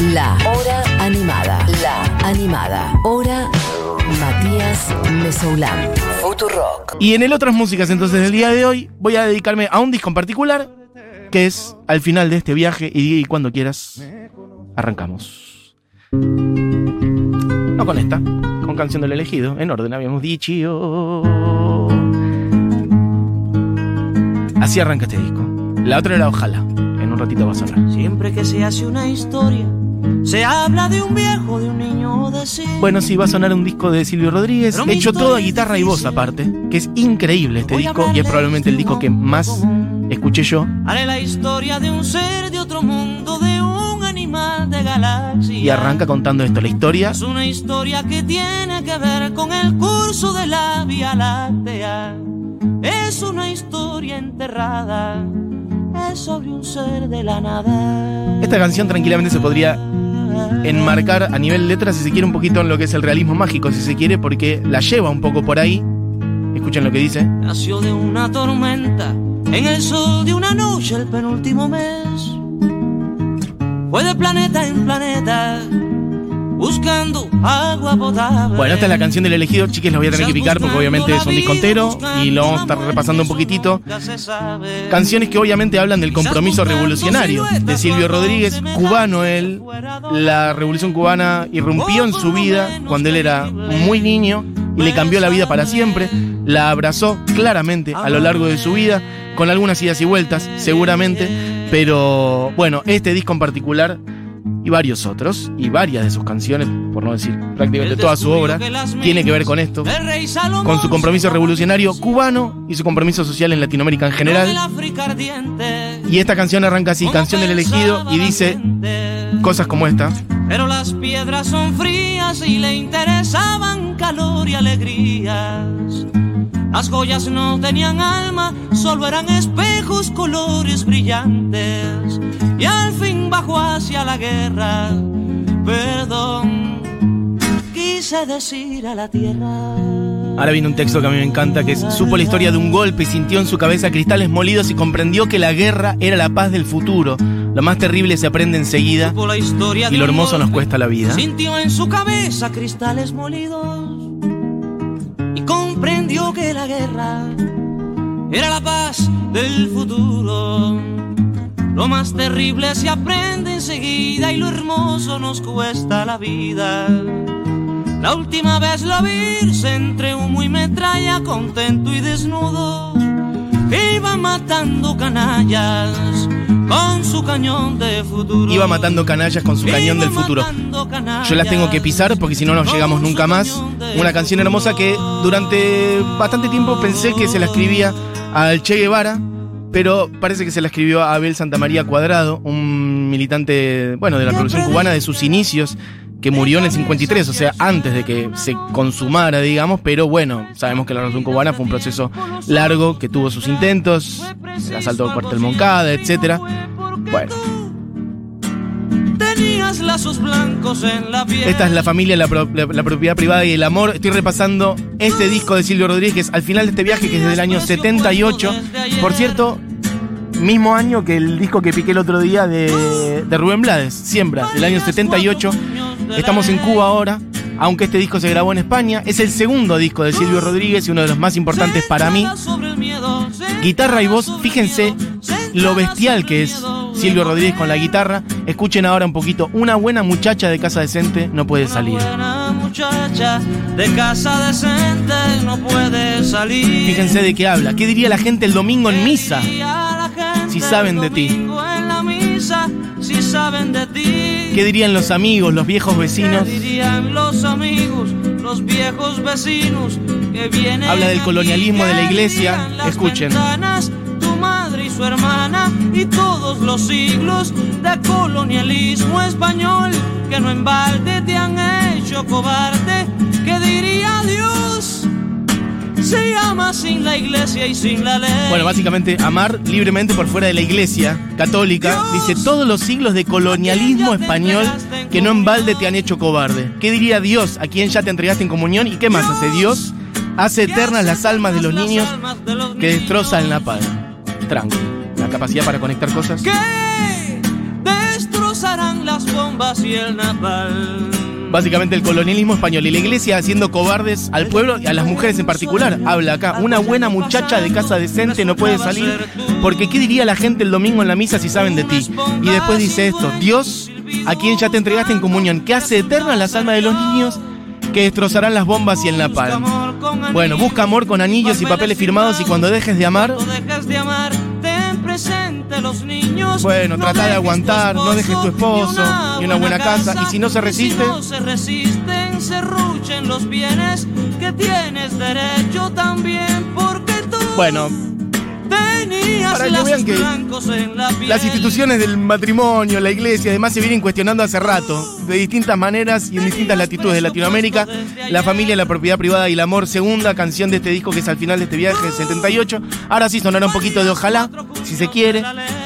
La Hora Animada. La Animada. Hora Matías Mesoulán. Futurock. Y en el otras músicas entonces del día de hoy voy a dedicarme a un disco en particular que es al final de este viaje y, cuando quieras arrancamos. No con esta, con canción del elegido, en orden habíamos dicho. Así arranca este disco. La otra era Ojalá. En un ratito va a sonar. Siempre que se hace una historia, se habla de un viejo, de un niño de sí. Bueno, sí, va a sonar un disco de Silvio Rodríguez, hecho toda guitarra y voz aparte, que es increíble este disco y es probablemente el disco que más escuché yo. Haré la historia de un ser de otro mundo, de un animal de galaxia. Y arranca contando esto, la historia. Es una historia que tiene que ver con el curso de la Vía Láctea. Es una historia enterrada, sobre un ser de la nada. Esta canción tranquilamente se podría enmarcar a nivel letra, si se quiere, un poquito en lo que es el realismo mágico, si se quiere, porque la lleva un poco por ahí. Escuchen lo que dice. Nació de una tormenta en el sol de una noche el penúltimo mes. Fue de planeta en planeta buscando agua potable. Bueno, esta es la canción del elegido, chiques, la voy a tener que picar porque obviamente es un disco entero y lo vamos a estar repasando un poquitito. Canciones que obviamente hablan del compromiso revolucionario de Silvio Rodríguez, cubano él. La revolución cubana irrumpió en su vida cuando él era muy niño y le cambió la vida para siempre. La abrazó claramente a lo largo de su vida, con algunas idas y vueltas, seguramente. Pero bueno, este disco en particular y varios otros, y varias de sus canciones, por no decir prácticamente toda su obra, tiene que ver con esto, con su compromiso revolucionario cubano y su compromiso social en Latinoamérica en general. Y esta canción arranca así, canción del elegido, y dice cosas como esta. Pero las piedras son frías y le interesaban calor y alegrías. Las joyas no tenían alma, solo eran espejos, colores brillantes. Y al fin bajó hacia la guerra, perdón, quise decir a la tierra. Ahora viene un texto que a mí me encanta, que es, supo la historia de un golpe y sintió en su cabeza cristales molidos y comprendió que la guerra era la paz del futuro. Lo más terrible se aprende enseguida y lo hermoso nos cuesta la vida. Sintió en su cabeza cristales molidos que la guerra era la paz del futuro. Lo más terrible se aprende enseguida y lo hermoso nos cuesta la vida. La última vez lo vi entre humo y metralla, contento y desnudo, iba matando canallas con su cañón de futuro. Iba matando canallas con su cañón del futuro. Yo las tengo que pisar porque si no nos llegamos nunca más. Una canción hermosa que durante bastante tiempo pensé que se la escribía al Che Guevara, pero parece que se la escribió a Abel Santamaría Cuadrado, un militante, bueno, de la Revolución Cubana de sus inicios que murió en el 53, o sea, antes de que se consumara, digamos, pero bueno, sabemos que la Revolución Cubana fue un proceso largo que tuvo sus intentos, el asalto al cuartel Moncada, etc. Bueno. la Esta es la familia, la, propiedad privada y el amor. Estoy repasando este disco de Silvio Rodríguez al final de este viaje que es desde el año 78. Por cierto, mismo año que el disco que piqué el otro día de, de Rubén Blades, Siembra, del año 78. Estamos en Cuba ahora, aunque este disco se grabó en España. Es el segundo disco de Silvio Rodríguez y uno de los más importantes para mí. Guitarra y voz, fíjense lo bestial que es Silvio Rodríguez con la guitarra. Escuchen ahora un poquito. Una buena muchacha de casa decente no puede salir. muchacha de casa decente no puede salir. Fíjense de qué habla. ¿Qué diría la gente el domingo en misa? Si saben de ti si saben de ti? ¿Qué dirían los amigos, los viejos vecinos? ¿Qué dirían los amigos, los viejos vecinos que vienen? Habla del colonialismo de la iglesia. Escuchen. tu madre y su hermana y todos los siglos de colonialismo español que no en balde te han hecho cobarde. ¿Qué diría Dios? Se ama sin la iglesia y sin la ley. Bueno, básicamente amar libremente por fuera de la iglesia católica. dice todos los siglos de colonialismo español que no en balde te han hecho cobarde. ¿Qué diría Dios a quien ya te entregaste en comunión? ¿Y qué más hace Dios? Hace eternas las almas de los niños que destrozan la paz. Tranquilo. La capacidad para conectar cosas. ¿Qué? destrozarán las bombas y el napal. Básicamente el colonialismo español y la iglesia haciendo cobardes al pueblo y a las mujeres en particular. Habla acá, una buena muchacha de casa decente no puede salir porque ¿qué diría la gente el domingo en la misa si saben de ti? Y después dice esto, Dios, a quien ya te entregaste en comunión, que hace eternas las almas de los niños que destrozarán las bombas y el napalm. Bueno, busca amor con anillos y papeles firmados y cuando dejes de amar, los niños. Bueno, trata de aguantar, no dejes tu esposo y una buena casa. Y si no se resiste. Si no se resisten, se ruchen los bienes que tienes derecho también, porque tú. Bueno, para que vean que las instituciones del matrimonio, la iglesia, además se vienen cuestionando hace rato, de distintas maneras y en distintas latitudes de Latinoamérica. La familia, la propiedad privada y el amor, segunda canción de este disco que es al final de este viaje, del 78. Ahora sí sonará un poquito de Ojalá, si se quiere.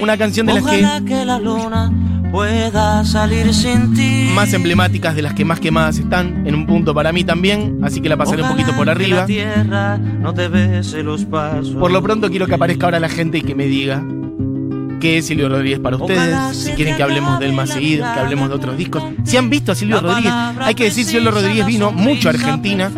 Una canción de las que pueda salir sin ti. Más emblemáticas de las que más quemadas están, en un punto para mí también, así que la pasaré un poquito por arriba. no te los pasos. Por lo pronto quiero que aparezca ahora la gente y que me diga qué es Silvio Rodríguez para ustedes, si quieren que hablemos de él más seguido, que hablemos de otros discos. Si han visto a Silvio Rodríguez, hay que decir, Silvio Rodríguez vino mucho a Argentina,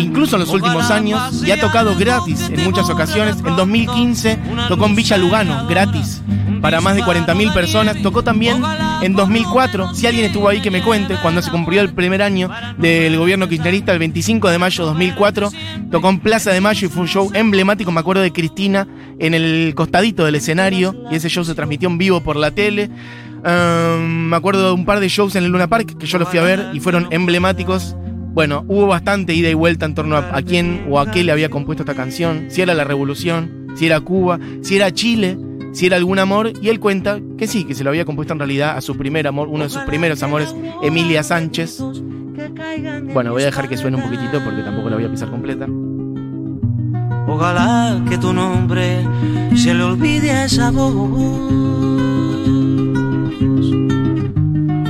incluso en los últimos años, y ha tocado gratis en muchas ocasiones. En 2015 tocó en Villa Lugano, gratis para más de 40.000 personas. Tocó también en 2004, si alguien estuvo ahí que me cuente, cuando se cumplió el primer año del gobierno kirchnerista, el 25 de mayo de 2004, tocó en Plaza de Mayo y fue un show emblemático, me acuerdo de Cristina en el costadito del escenario, y ese show se transmitió en vivo por la tele. me acuerdo de un par de shows en el Luna Park que yo los fui a ver y fueron emblemáticos. Bueno, hubo bastante ida y vuelta en torno a, a quién o a qué le había compuesto esta canción, si era la revolución, si era Cuba, si era Chile si era algún amor, y él cuenta que sí, que se lo había compuesto en realidad a su primer amor, uno de sus primeros amores, Emilia Sánchez. Bueno, voy a dejar que suene un poquitito porque tampoco la voy a pisar completa. Ojalá que tu nombre se le olvide a esa voz.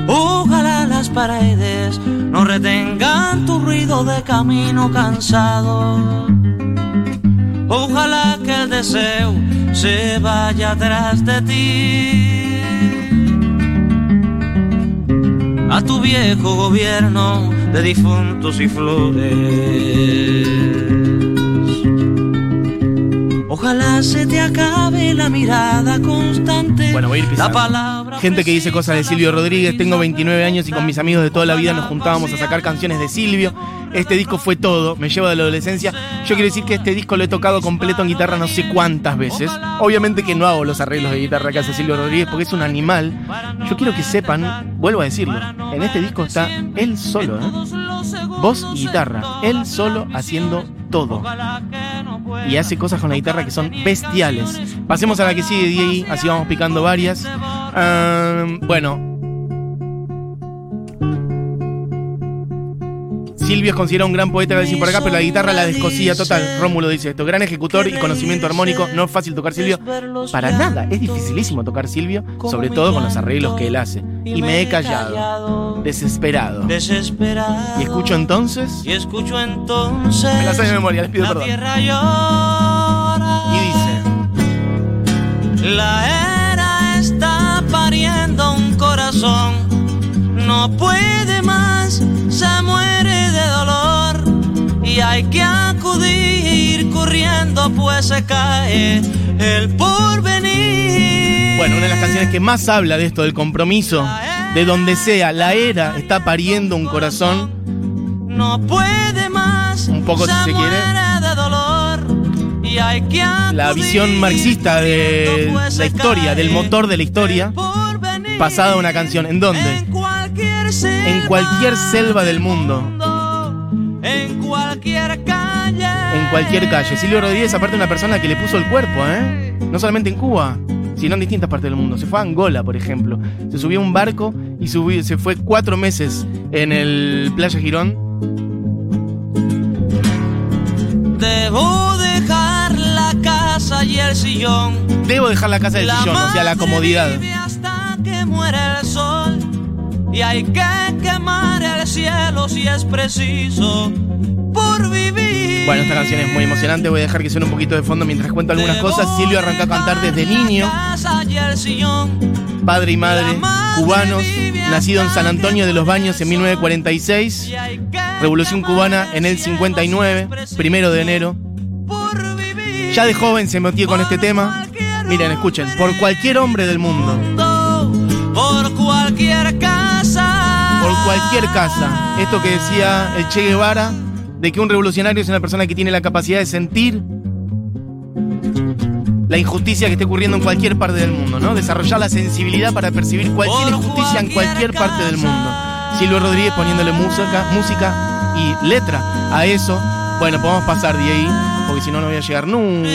Ojalá las paredes no retengan tu ruido de camino cansado. Ojalá que el deseo se vaya atrás de ti. A tu viejo gobierno de difuntos y flores. Ojalá se te acabe la mirada constante. Bueno, voy a ir La palabra Gente que dice cosas de Silvio Rodríguez. Tengo 29 años y con mis amigos de toda la vida nos juntábamos a sacar canciones de Silvio. Este disco fue todo, me lleva de la adolescencia. Yo quiero decir que este disco lo he tocado completo en guitarra no sé cuántas veces. Obviamente que no hago los arreglos de guitarra que hace Silvio Rodríguez porque es un animal. Yo quiero que sepan, vuelvo a decirlo, en este disco está él solo, ¿eh? Voz y guitarra, él solo haciendo todo. Y hace cosas con la guitarra que son bestiales. Pasemos a la que sigue ahí, así vamos picando varias. Ah, bueno, Silvio es considerado un gran poeta, decir por acá, pero la guitarra la descosía total. Rómulo dice esto. Gran ejecutor y conocimiento armónico. No es fácil tocar Silvio. Para nada. Es dificilísimo tocar Silvio, sobre todo con los arreglos que él hace. Y me he callado. Desesperado. Desesperado. Y escucho entonces. Y escucho entonces. Me la sé de memoria, les pido perdón. Y dice. La era está pariendo un corazón. No puede más. Se muere y hay que acudir corriendo pues se cae el porvenir. Bueno, una de las canciones que más habla de esto, del compromiso, de donde sea, la era está pariendo un corazón. No puede más. Un poco si se quiere. De dolor, y hay que la visión marxista de pues la historia, del motor de la historia, pasada a una canción. ¿En dónde? En cualquier selva, del mundo en cualquier calle. En cualquier calle. Silvio Rodríguez, aparte, una persona que le puso el cuerpo, ¿eh? No solamente en Cuba, sino en distintas partes del mundo. Se fue a Angola, por ejemplo. Se subió a un barco y se fue cuatro meses en el Playa Girón. Debo dejar la casa y el sillón. Debo dejar la casa y el sillón, o sea, la comodidad. Y hay que quemar el cielo si es preciso por vivir. Bueno, esta canción es muy emocionante. Voy a dejar que suene un poquito de fondo mientras cuento algunas cosas. Silvio arrancó a cantar desde niño. Padre y madre cubanos, nacido en San Antonio de los Baños en 1946. Revolución cubana en el 59, primero de enero. Ya de joven se metió con este tema. Miren, escuchen, por cualquier hombre del mundo. Por cualquier casa. Por cualquier casa. Esto que decía el Che Guevara, de que un revolucionario es una persona que tiene la capacidad de sentir la injusticia que esté ocurriendo en cualquier parte del mundo, ¿no? Desarrollar la sensibilidad para percibir cualquier injusticia en cualquier parte del mundo. Silvio Rodríguez poniéndole música, música y letra a eso. Bueno, podemos pasar de ahí, porque si no, no voy a llegar nunca.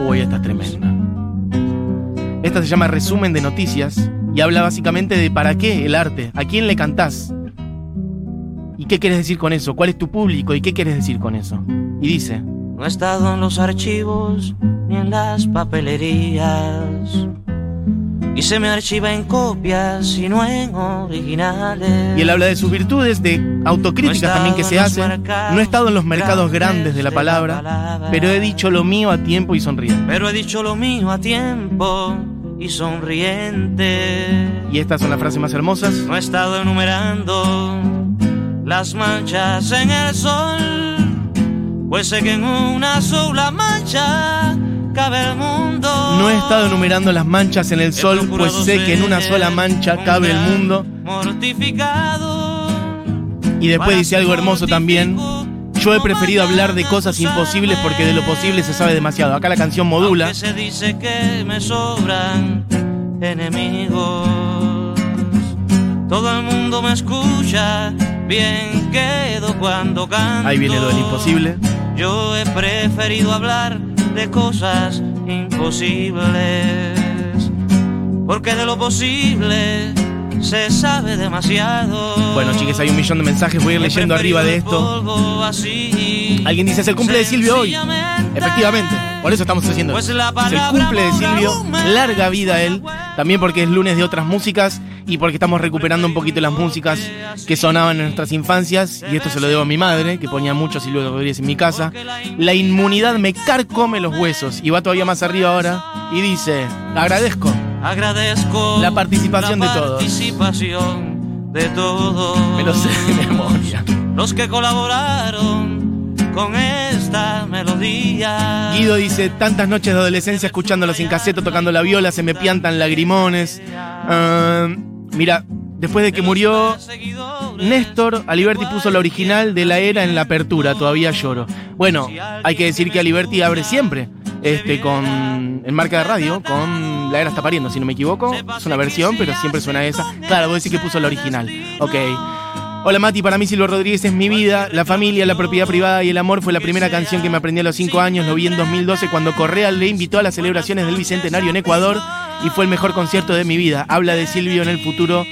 Uy, esta es tremenda. Esta se llama Resumen de Noticias y habla básicamente de para qué el arte, a quién le cantás. ¿Y qué quieres decir con eso? ¿Cuál es tu público? ¿Y qué quieres decir con eso? Y dice, no he estado en los archivos ni en las papelerías. Y se me archiva en copias y no en originales. Y él habla de sus virtudes, de autocríticas también que se hacen. No he estado en los mercados grandes de la palabra, pero he dicho lo mío a tiempo y sonriente. Pero he dicho lo mío a tiempo y sonriente. Y estas son las frases más hermosas. No he estado enumerando las manchas en el sol pues sé que en una sola mancha cabe el mundo. No he estado enumerando las manchas en el sol, pues sé que en una sola mancha cabe el mundo. Mortificado. Y después dice algo hermoso también. Yo he preferido hablar de cosas imposibles porque de lo posible se sabe demasiado. Acá la canción modula. Se dice que me sobran enemigos. Todo el mundo me escucha, bien quedo cuando canto. Ahí viene lo del imposible. Yo he preferido hablar de cosas imposibles, porque de lo posible se sabe demasiado. Bueno, chicas, hay un millón de mensajes, voy a ir leyendo arriba de esto. Alguien dice, es el cumple de Silvio hoy. Efectivamente, por eso estamos haciendo pues Es el cumple de Silvio, larga vida él, también porque es lunes de otras músicas y porque estamos recuperando un poquito las músicas que sonaban en nuestras infancias, y esto se lo debo a mi madre, que ponía mucho Silvio Rodríguez en mi casa. La inmunidad me carcome los huesos, y va todavía más arriba ahora, y dice, agradezco. Agradezco la participación de todos. Participación de todos. Me lo sé de memoria. Los que colaboraron con esta melodía. Guido dice, tantas noches de adolescencia escuchándolo sin caseto, tocando la viola, se me piantan lagrimones. Ah, Mira, después de que murió Néstor, Aliberti puso la original de la era en la apertura, todavía lloro. Bueno, hay que decir que Aliberti abre siempre, este, con, en marca de radio, con La era está pariendo, si no me equivoco. Es una versión, pero siempre suena esa. Claro, vos decís que puso la original. Ok. Hola Mati, para mí Silvio Rodríguez es mi vida, la familia, la propiedad privada y el amor fue la primera canción que me aprendí a los 5 años, lo vi en 2012 cuando Correa le invitó a las celebraciones del Bicentenario en Ecuador y fue el mejor concierto de mi vida. Habla de Silvio en el futuro.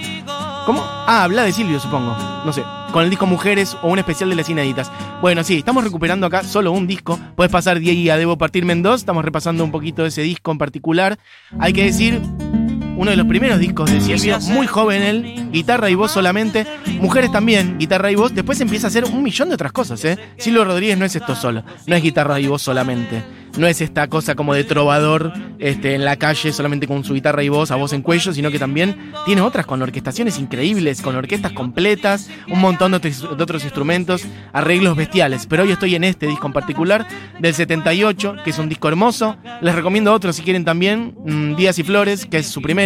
¿Cómo? Ah, habla de Silvio, supongo. No sé. Con el disco Mujeres o un especial de las inéditas. Bueno, sí, estamos recuperando acá solo un disco. Puedes pasar y a Debo Partirme en dos. Estamos repasando un poquito de ese disco en particular. Hay que decir uno de los primeros discos de Silvio, muy joven él, guitarra y voz solamente, mujeres también, guitarra y voz, después empieza a hacer un millón de otras cosas, ¿eh? Silvio Rodríguez no es esto solo, no es guitarra y voz solamente, no es esta cosa como de trovador este, en la calle solamente con su guitarra y voz a voz en cuello, sino que también tiene otras con orquestaciones increíbles, con orquestas completas, un montón de, otros instrumentos, arreglos bestiales, pero hoy estoy en este disco en particular, del 78, que es un disco hermoso, les recomiendo otro si quieren también, mm, Días y Flores, que es su primer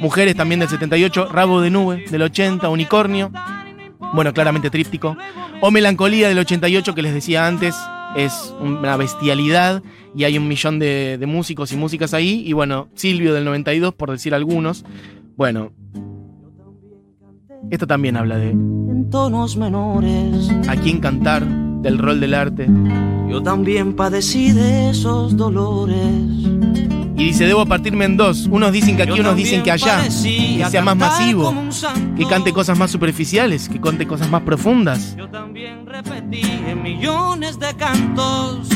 Mujeres también del 78, Rabo de Nube del 80, Unicornio, bueno, claramente tríptico, o Melancolía del 88 que les decía antes, es una bestialidad y hay un millón de, músicos y músicas ahí, y bueno, Silvio del 92 por decir algunos, bueno, esto también habla de... En tonos menores. A quién cantar, del rol del arte. Yo también padecí de esos dolores y dice, debo partirme en dos. Unos dicen que aquí, unos dicen que allá. Que sea más masivo. Que cante cosas más superficiales. Que cante cosas más profundas. Yo también repetí en millones de cantos.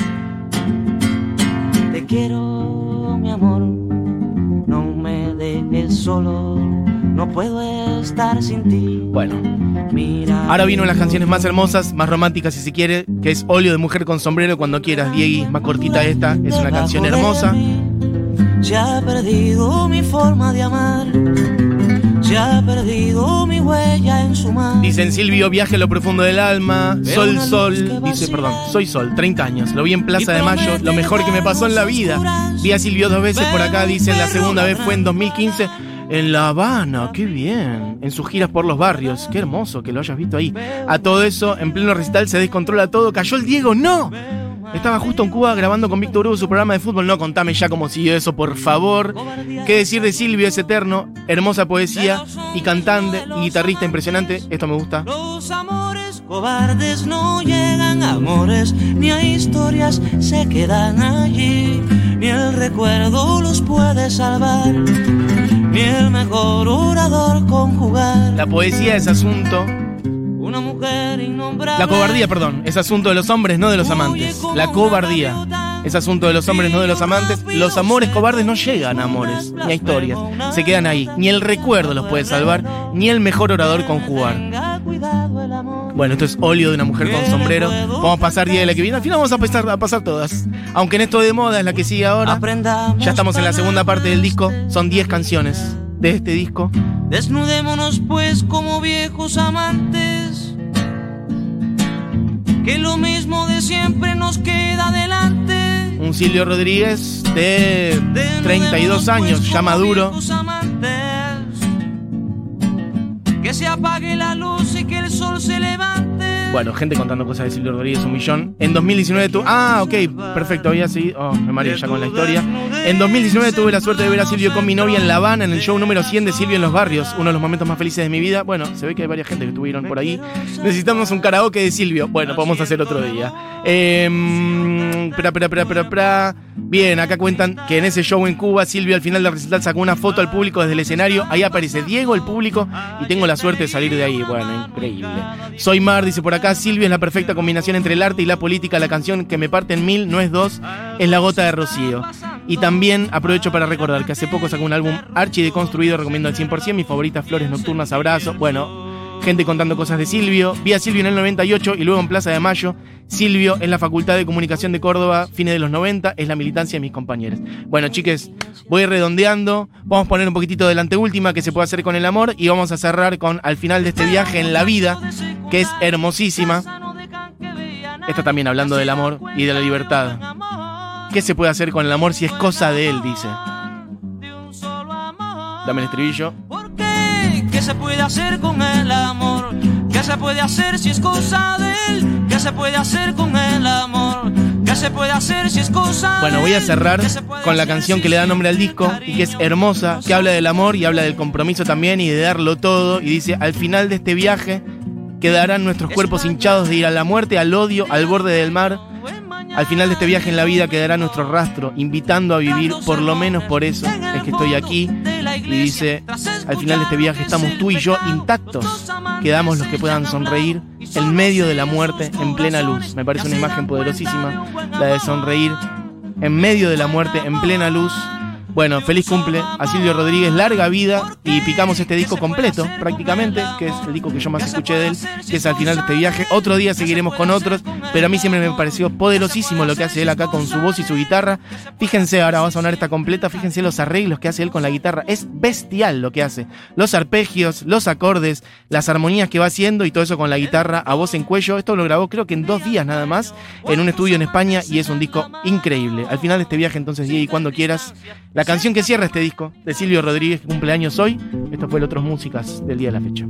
Te quiero, mi amor. No me dejes solo. no puedo estar sin ti. Bueno. Ahora vino las canciones más hermosas, más románticas si se quiere, que es Óleo de Mujer con Sombrero cuando quieras, Diegui, más cortita esta, es una canción hermosa. Se ha perdido mi forma de amar. Ha perdido mi huella en su mar. Dicen Silvio, viaje a lo profundo del alma. Sol, sol. Dice, perdón, soy sol, 30 años. Lo vi en Plaza de Mayo, lo mejor que me pasó en la vida. Vi a Silvio dos veces por acá, dicen, la segunda vez fue en 2015. En La Habana, qué bien. En sus giras por los barrios, qué hermoso que lo hayas visto ahí. A todo eso, en pleno recital se descontrola todo. ¿Cayó el Diego? ¡No! Estaba justo en Cuba grabando con Víctor Hugo su programa de fútbol. No, contame ya cómo siguió eso, por favor. ¿Qué decir de Silvio? Es eterno, hermosa poesía y cantante y guitarrista impresionante. Esto me gusta. Los amores cobardes no llegan a amores, ni a historias se quedan allí, ni el recuerdo los puede salvar, ni el mejor orador conjugar. La poesía es asunto Una mujer innombrable. La cobardía, perdón, es asunto de los hombres, no de los amantes. La cobardía es asunto de los hombres, no de los amantes. Los amores cobardes no llegan a amores, ni a historias. Se quedan ahí. Ni el recuerdo los puede salvar, ni el mejor orador conjugar. Bueno, esto es óleo de una mujer con sombrero. Vamos a pasar día de la que viene. Al final vamos a pasar, a pasar todas. Aunque en esto de moda es la que sigue ahora. Ya estamos en la segunda parte del disco. Son 10 canciones de este disco. Desnudémonos pues como viejos amantes. Que lo mismo de siempre nos queda delante. Un Silvio Rodríguez de Desnudémonos, 32 años, pues, ya como maduro. amantes. Que se apague la luz y que el sol se levante. Bueno, gente contando cosas de Silvio Rodríguez, un millón. En 2019 tu Ah, ok, perfecto, había seguido. Oh, me mareé ya con la historia. En 2019 tuve la suerte de ver a Silvio con mi novia en La Habana, en el show número 100 de Silvio en los Barrios. Uno de los momentos más felices de mi vida. Bueno, se ve que hay varias gente que estuvieron por ahí. Necesitamos un karaoke de Silvio. Bueno, podemos hacer otro día. Eh, pra, pra, pra, pra, pra. Bien, acá cuentan que en ese show en Cuba, Silvio al final del recital sacó una foto al público desde el escenario. Ahí aparece Diego, el público, y tengo la suerte de salir de ahí. Bueno, increíble. Soy Mar, dice por acá. Silvio es la perfecta combinación entre el arte y la política. La canción que me parte en mil no es dos, es La Gota de Rocío. Y también aprovecho para recordar que hace poco sacó un álbum archi deconstruido, recomiendo al 100%. Mi favorita, Flores Nocturnas, Abrazo. Bueno, gente contando cosas de Silvio. Vi a Silvio en el 98 y luego en Plaza de Mayo. Silvio en la Facultad de Comunicación de Córdoba, fines de los 90, es la militancia de mis compañeros. Bueno, chiques, voy redondeando. Vamos a poner un poquitito de la anteúltima que se puede hacer con el amor y vamos a cerrar con al final de este viaje en la vida, que es hermosísima. Esta también hablando del amor y de la libertad. ¿Qué se puede hacer con el amor si es cosa de él? Dice. Dame el estribillo. ¿Por qué? ¿Qué se puede hacer con el amor? ¿Qué se puede hacer si es cosa de él? ¿Qué se puede hacer con el amor? ¿Qué se puede hacer si es cosa Bueno, voy a cerrar ¿Qué se puede con la canción que le da nombre al disco y que es hermosa, que habla del amor y habla del compromiso también y de darlo todo. Y dice, al final de este viaje quedarán nuestros cuerpos hinchados de ir a la muerte, al odio, al borde del mar. Al final de este viaje en la vida quedará nuestro rastro, invitando a vivir, por lo menos por eso es que estoy aquí. Y dice, al final de este viaje estamos tú y yo intactos, quedamos los que puedan sonreír en medio de la muerte en plena luz. Me parece una imagen poderosísima, la de sonreír en medio de la muerte en plena luz. Bueno, feliz cumple a Silvio Rodríguez, larga vida y picamos este disco completo prácticamente, que es el disco que yo más escuché de él, que es al final de este viaje. Otro día seguiremos con otros, pero a mí siempre me pareció poderosísimo lo que hace él acá con su voz y su guitarra. Fíjense, ahora va a sonar esta completa, fíjense los arreglos que hace él con la guitarra, es bestial lo que hace. Los arpegios, los acordes, las armonías que va haciendo y todo eso con la guitarra a voz en cuello. Esto lo grabó creo que en dos días nada más en un estudio en España y es un disco increíble. Al final de este viaje entonces, y cuando quieras, la canción que cierra este disco de Silvio Rodríguez, que cumple años hoy. Esto fue el Otros Músicas del día de la fecha.